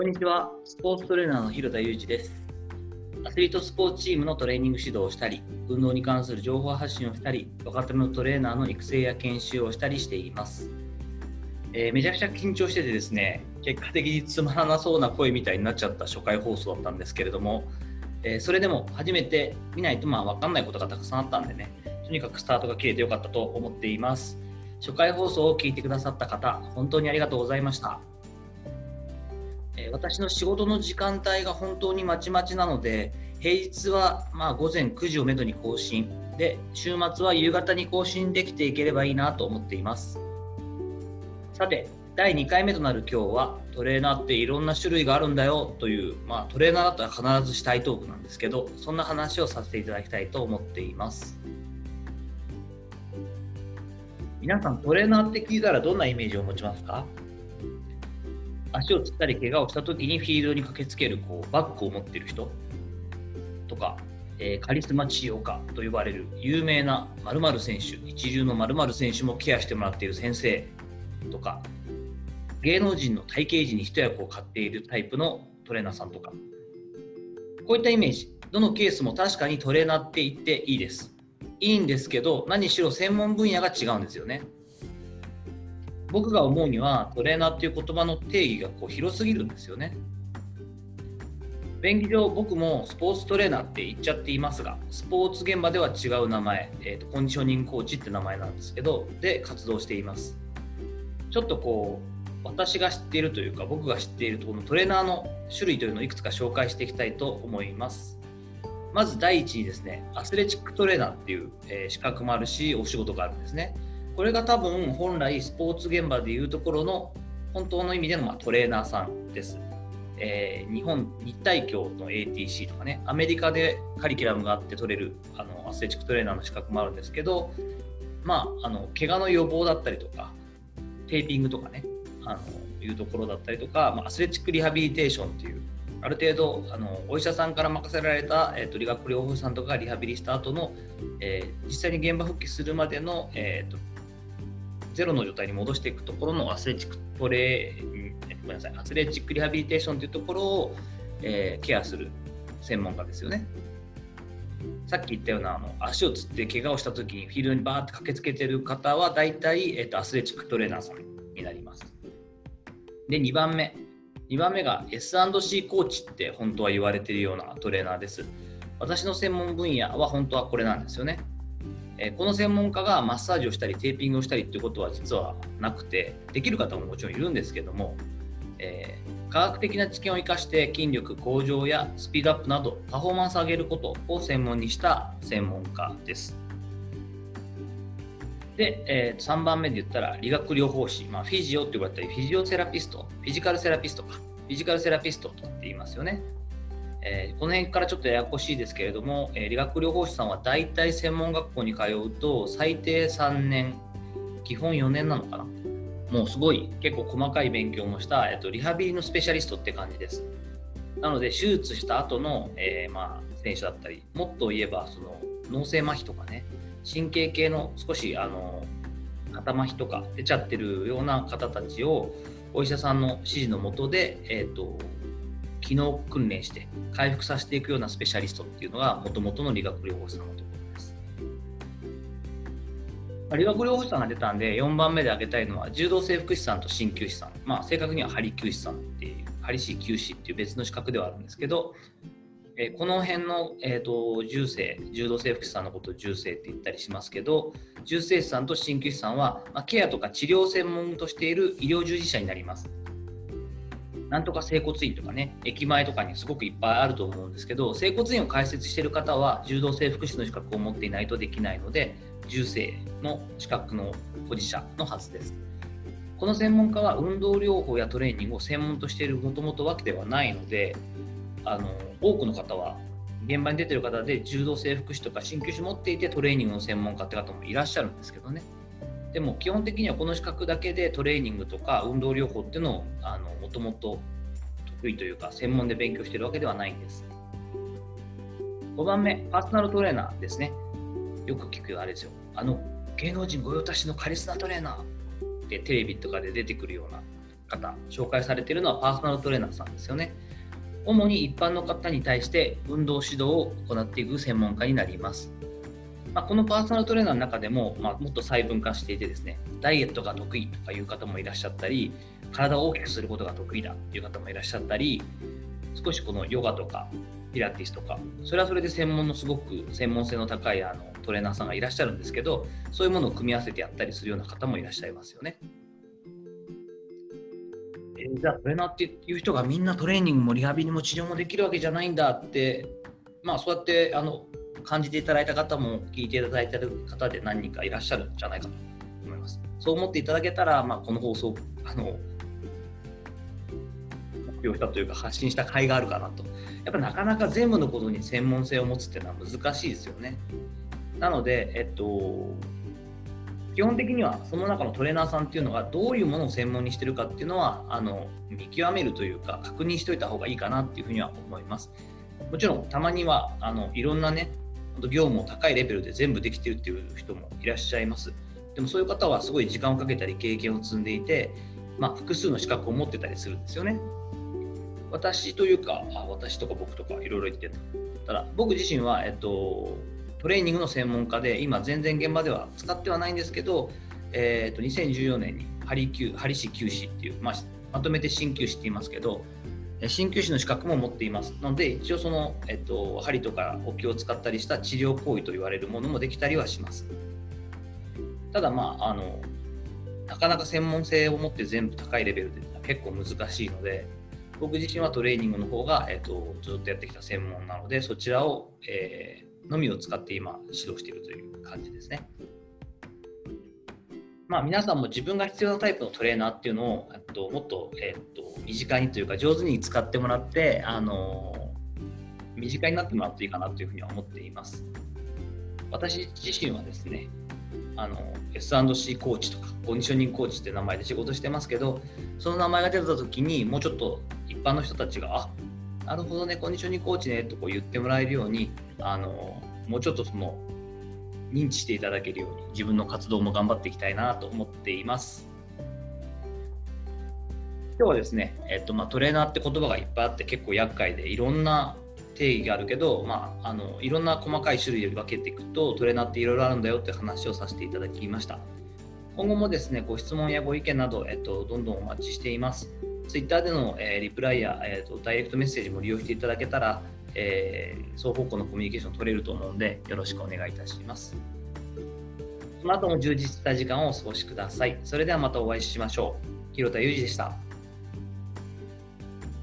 こんにちは、スポーツトレーナーの広田裕二です。アスリートスポーツチームのトレーニング指導をしたり、運動に関する情報発信をしたり、若手のトレーナーの育成や研修をしたりしています。えー、めちゃくちゃ緊張しててですね、結果的につまらなそうな声みたいになっちゃった初回放送だったんですけれども、えー、それでも初めて見ないとまあ分かんないことがたくさんあったんでね、とにかくスタートが切れてよかったと思っています。初回放送を聞いてくださった方、本当にありがとうございました。私の仕事の時間帯が本当にまちまちなので平日はまあ午前9時をめどに更新。で週末は夕方に更新できていければいいなと思っています。さて第2回目となる今日はトレーナーっていろんな種類があるんだよという、まあ、トレーナーだったら必ずしたいトークなんですけどそんな話をさせていただきたいと思っています。皆さんトレーナーって聞いたらどんなイメージを持ちますか？足をつったり怪我をした時にフィールドに駆けつけるこうバッグを持っている人とか、えー、カリスマ治療家と呼ばれる有名な〇〇選手一流の〇〇選手もケアしてもらっている先生とか芸能人の体型時に一役を買っているタイプのトレーナーさんとかこういったイメージ。どのケースも確かにトレーナーって言っていいです。いいんですけど何しろ専門分野が違うんですよね。僕が思うにはトレーナーっていう言葉の定義がこう広すぎるんですよね。便宜上僕もスポーツトレーナーって言っちゃっていますがスポーツ現場では違う名前、えーと、コンディショニングコーチって名前なんですけどで活動しています。ちょっとこう私が知っているというか僕が知っているこのトレーナーの種類というのをいくつか紹介していきたいと思います。まず第一にですねアスレチックトレーナーっていう、えー、資格もあるしお仕事があるんですね。これが多分本来スポーツ現場でいうところの本当の意味でのまトレーナーさんです。えー、日本日体協の ATC とかねアメリカでカリキュラムがあって取れるあのアスレチックトレーナーの資格もあるんですけどまああの怪我の予防だったりとかテーピングとかねあのいうところだったりとか、まあ、アスレチックリハビリテーションっていうある程度あのお医者さんから任せられた、えーと、理学療法士さんとかリハビリした後の、えー、実際に現場復帰するまでの、えーとゼロの状態に戻していくところのアスレチックトレごめんなさいアスレチックリハビリテーションというところを、えー、ケアする専門家ですよね。さっき言ったようなあの足をつって怪我をした時にフィールドにバーって駆けつけてる方は大体、えーと、アスレチックトレーナーさんになります。で2番目2番目が S&C コーチって本当は言われてるようなトレーナーです。私の専門分野は本当はこれなんですよね。えこの専門家がマッサージをしたりテーピングをしたりっていうことは実はなくてできる方ももちろんいるんですけども、えー、科学的な知見を生かして筋力向上やスピードアップなどパフォーマンスを上げることを専門にした専門家です。で、えー、3番目で言ったら理学療法士、まあ、フィジオって呼ばれたりフィジオセラピストフィジカルセラピストかフィジカルセラピストとかって言いますよね。えー、この辺からちょっとややこしいですけれども、えー、理学療法士さんは大体専門学校に通うと最低3年基本4年なのかな？もうすごい結構細かい勉強もした、えーと、リハビリのスペシャリストって感じです。なので手術した後の、えー、まあ選手だったりもっと言えばその脳性麻痺とかね神経系の少しあの肩麻痺とか出ちゃってるような方たちをお医者さんの指示のもとで、えーと機能訓練して回復させていくようなスペシャリストっていうのがもともとの理学療法士さんのところです。理学療法士さんが出たんで4番目で挙げたいのは柔道整復師さんと鍼灸師さん、まあ、正確には針灸師さんっていう針師灸師っていう別の資格ではあるんですけど、え、この辺の、えーと、柔整柔道整復師さんのことを柔整って言ったりしますけど柔整師さんと鍼灸師さんは、まあ、ケアとか治療専門としている医療従事者になります。なんとか整骨院とかね、駅前とかにすごくいっぱいあると思うんですけど、整骨院を開設してる方は、柔道整復師の資格を持っていないとできないので、重生の資格の保持者のはずです。この専門家は運動療法やトレーニングを専門としているもともとわけではないので、あの多くの方は現場に出てる方で柔道整復師とか鍼灸師持っていてトレーニングの専門家って方もいらっしゃるんですけどね。でも基本的にはこの資格だけでトレーニングとか運動療法っていうのをもともと得意というか専門で勉強してるわけではないんです。5番目、パーソナルトレーナーですね。よく聞くあれですよ。あの芸能人御用達のカリスマトレーナーってテレビとかで出てくるような方、紹介されてるのはパーソナルトレーナーさんですよね。主に一般の方に対して運動指導を行っていく専門家になります。まあ、このパーソナルトレーナーの中でも、まあ、もっと細分化していてですね、ダイエットが得意とかいう方もいらっしゃったり、体を大きくすることが得意だという方もいらっしゃったり、少しこのヨガとかピラティスとか、それはそれで専門のすごく専門性の高いあのトレーナーさんがいらっしゃるんですけど、そういうものを組み合わせてやったりするような方もいらっしゃいますよね。えー、じゃあトレーナーっていう人がみんなトレーニングもリハビリも治療もできるわけじゃないんだって、まあそうやってあの感じていただいた方も聞いていただいている方で何人かいらっしゃるんじゃないかと思います。そう思っていただけたら、まあ、この放送あの発表したというか発信した甲斐があるかなと。やっぱなかなか全部のことに専門性を持つっていうのは難しいですよね。なので、えっと、基本的にはその中のトレーナーさんっていうのがどういうものを専門にしてるかっていうのはあの見極めるというか確認しておいた方がいいかなっていうふうには思います。もちろんたまにはあのいろんなね業務を高いレベルで全部できてるっていう人もいらっしゃいます。でもそういう方はすごい時間をかけたり経験を積んでいて、まあ、複数の資格を持ってたりするんですよね。私というか、私とか僕とかいろいろ言ってただ僕自身は、えっと、トレーニングの専門家で今全然現場では使ってはないんですけど、えー、と2014年にハリハリ市休止っていう、まあ、まとめて鍼灸師って言いますけど鍼灸師の資格も持っていますので一応その、えっと、針とか補強を使ったりした治療行為と言われるものもできたりはしますただまああのなかなか専門性を持って全部高いレベルで結構難しいので僕自身はトレーニングの方が、えっと、ずっとやってきた専門なのでそちらを、えー、のみを使って今指導しているという感じですね。まあ、皆さんも自分が必要なタイプのトレーナーっていうのをともっと,、えー、っと身近にというか上手に使ってもらって、あの身近になってもらうといいかなというふうには思っています。私自身はですねあの S&C コーチとかコンディショニングコーチって名前で仕事してますけどその名前が出た時にもうちょっと一般の人たちがあなるほどねコンディショニングコーチねとこう言ってもらえるようにあのもうちょっとその認知していただけるように自分の活動も頑張っていきたいなと思っています。今日はですね、えっとまあ、トレーナーって言葉がいっぱいあって結構厄介でいろんな定義があるけど、まあ、あのいろんな細かい種類で分けていくとトレーナーっていろいろあるんだよって話をさせていただきました。今後もですねご質問やご意見など、えっと、どんどんお待ちしています。Twitter での、えー、リプライや、えーと、ダイレクトメッセージも利用していただけたら、えー、双方向のコミュニケーション取れると思うんでよろしくお願いいたします。その後も充実した時間をお過ごしください。それではまたお会いしましょう。広田裕二でした。